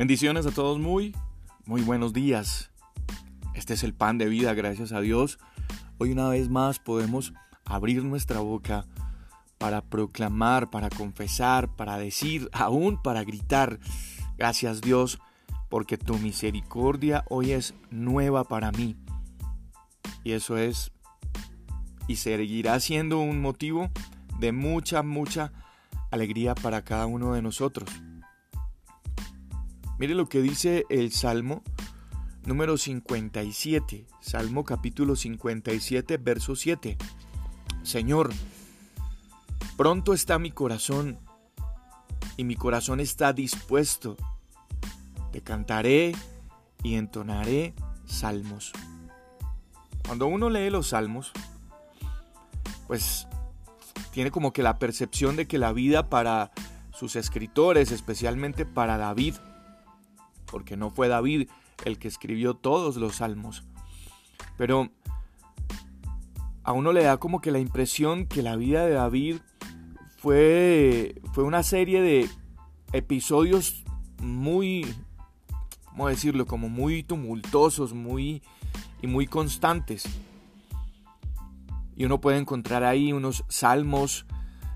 Bendiciones a todos muy, muy buenos días. Este es el pan de vida, gracias a Dios. Hoy una vez más podemos abrir nuestra boca para proclamar, para confesar, para decir, aún para gritar, gracias Dios, porque tu misericordia hoy es nueva para mí. Y eso es y seguirá siendo un motivo de mucha, mucha alegría para cada uno de nosotros. Mire lo que dice el Salmo número 57, Salmo capítulo 57, verso 7. Señor, pronto está mi corazón y mi corazón está dispuesto. Te cantaré y entonaré salmos. Cuando uno lee los salmos, pues tiene como que la percepción de que la vida para sus escritores, especialmente para David, porque no fue David el que escribió todos los salmos. Pero a uno le da como que la impresión que la vida de David fue, fue una serie de episodios muy, ¿cómo decirlo? Como muy tumultuosos, muy y muy constantes. Y uno puede encontrar ahí unos salmos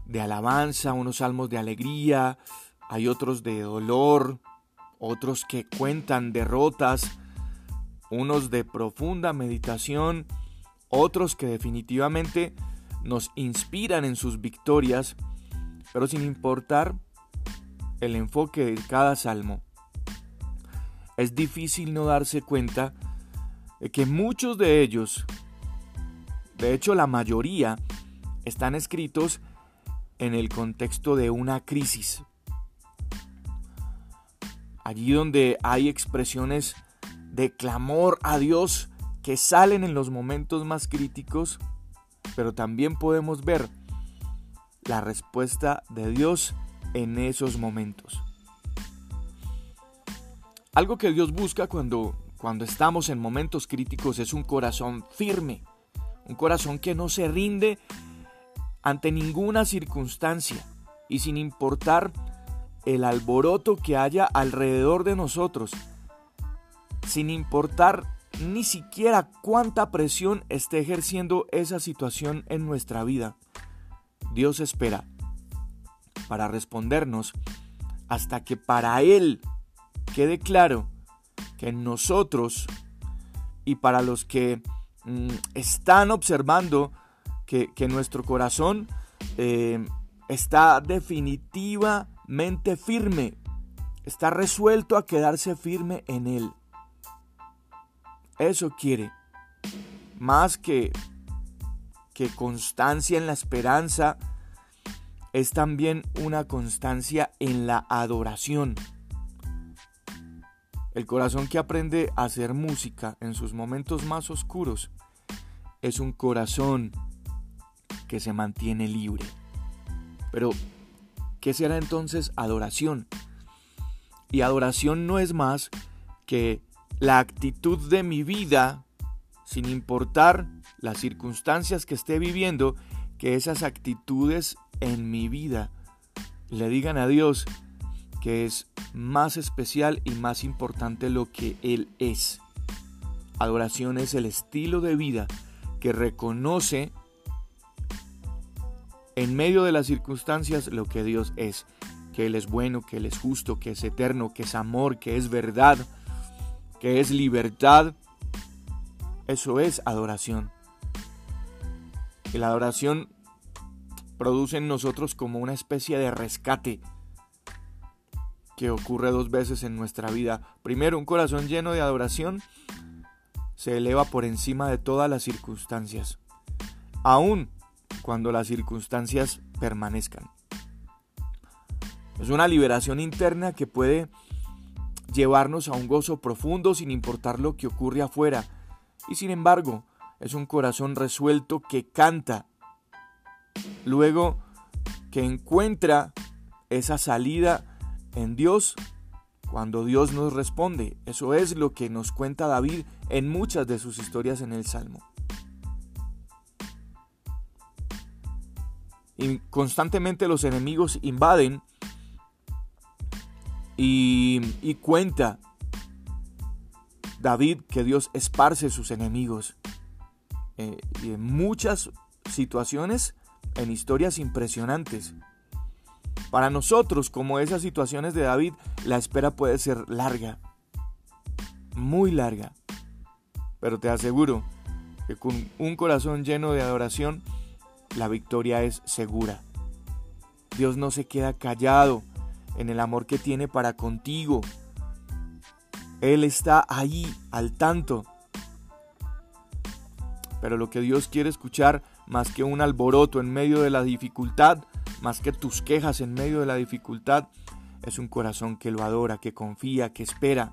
de alabanza, unos salmos de alegría, hay otros de dolor, otros que cuentan derrotas, unos de profunda meditación, otros que definitivamente nos inspiran en sus victorias, pero sin importar el enfoque de cada salmo. Es difícil no darse cuenta de que muchos de ellos, de hecho la mayoría, están escritos en el contexto de una crisis, allí donde hay expresiones de clamor a Dios que salen en los momentos más críticos, pero también podemos ver la respuesta de Dios en esos momentos. Algo que Dios busca cuando, cuando estamos en momentos críticos es un corazón firme, un corazón que no se rinde ante ninguna circunstancia y sin importar el alboroto que haya alrededor de nosotros, sin importar ni siquiera cuánta presión esté ejerciendo esa situación en nuestra vida. Dios espera para respondernos hasta que para Él quede claro que nosotros y para los que mm, están observando que, nuestro corazón eh, está definitiva mente firme, está resuelto a quedarse firme en Él. Eso quiere, más que, que constancia en la esperanza, es también una constancia en la adoración. El corazón que aprende a hacer música en sus momentos más oscuros es un corazón que se mantiene libre. Pero ¿Qué será entonces adoración? Y adoración no es más que la actitud de mi vida, sin importar las circunstancias que esté viviendo, que esas actitudes en mi vida le digan a Dios que es más especial y más importante lo que Él es. Adoración es el estilo de vida que reconoce en medio de las circunstancias lo que Dios es, que Él es bueno, que Él es justo, que es eterno, que es amor, que es verdad, que es libertad. Eso es adoración. Y la adoración produce en nosotros como una especie de rescate que ocurre dos veces en nuestra vida. Primero, un corazón lleno de adoración se eleva por encima de todas las circunstancias. Aún cuando las circunstancias permanezcan. Es una liberación interna que puede llevarnos a un gozo profundo sin importar lo que ocurre afuera. Y sin embargo, es un corazón resuelto que canta. Luego que encuentra esa salida en Dios cuando Dios nos responde. Eso es lo que nos cuenta David en muchas de sus historias en el Salmo. Y constantemente los enemigos invaden Y, cuenta David que Dios esparce sus enemigos. Eh, y en muchas situaciones, en historias impresionantes. Para nosotros, como esas situaciones de David, la espera puede ser larga, muy larga. Pero te aseguro que con un corazón lleno de adoración, la victoria es segura. Dios no se queda callado en el amor que tiene para contigo. Él está ahí, al tanto. Pero lo que Dios quiere escuchar, más que un alboroto en medio de la dificultad, más que tus quejas en medio de la dificultad, es un corazón que lo adora, que confía, que espera.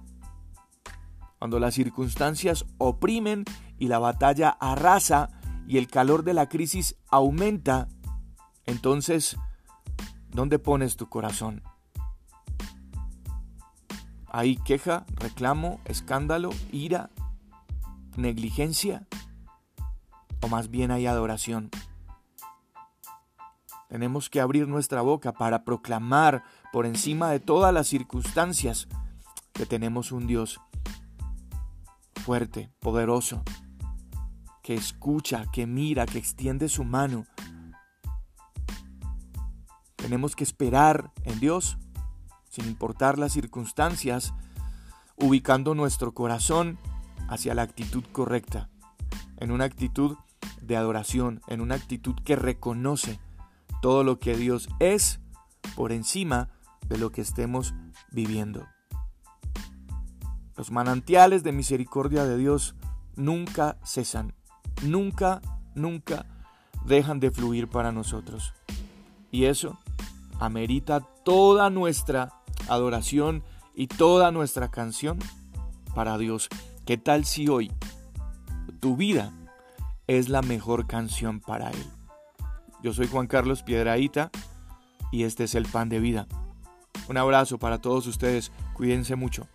Cuando las circunstancias oprimen y la batalla arrasa y el calor de la crisis aumenta, entonces, ¿dónde pones tu corazón? ¿Hay queja, reclamo, escándalo, ira, negligencia? ¿O más bien hay adoración? Tenemos que abrir nuestra boca para proclamar por encima de todas las circunstancias que tenemos un Dios fuerte, poderoso, que escucha, que mira, que extiende su mano. Tenemos que esperar en Dios, sin importar las circunstancias, ubicando nuestro corazón hacia la actitud correcta, en una actitud de adoración, en una actitud que reconoce todo lo que Dios es por encima de lo que estemos viviendo. Los manantiales de misericordia de Dios nunca cesan, nunca, nunca dejan de fluir para nosotros. Y eso amerita toda nuestra adoración y toda nuestra canción para Dios. ¿Qué tal si hoy tu vida es la mejor canción para Él? Yo soy Juan Carlos Piedraíta y este es el pan de vida. Un abrazo para todos ustedes, cuídense mucho.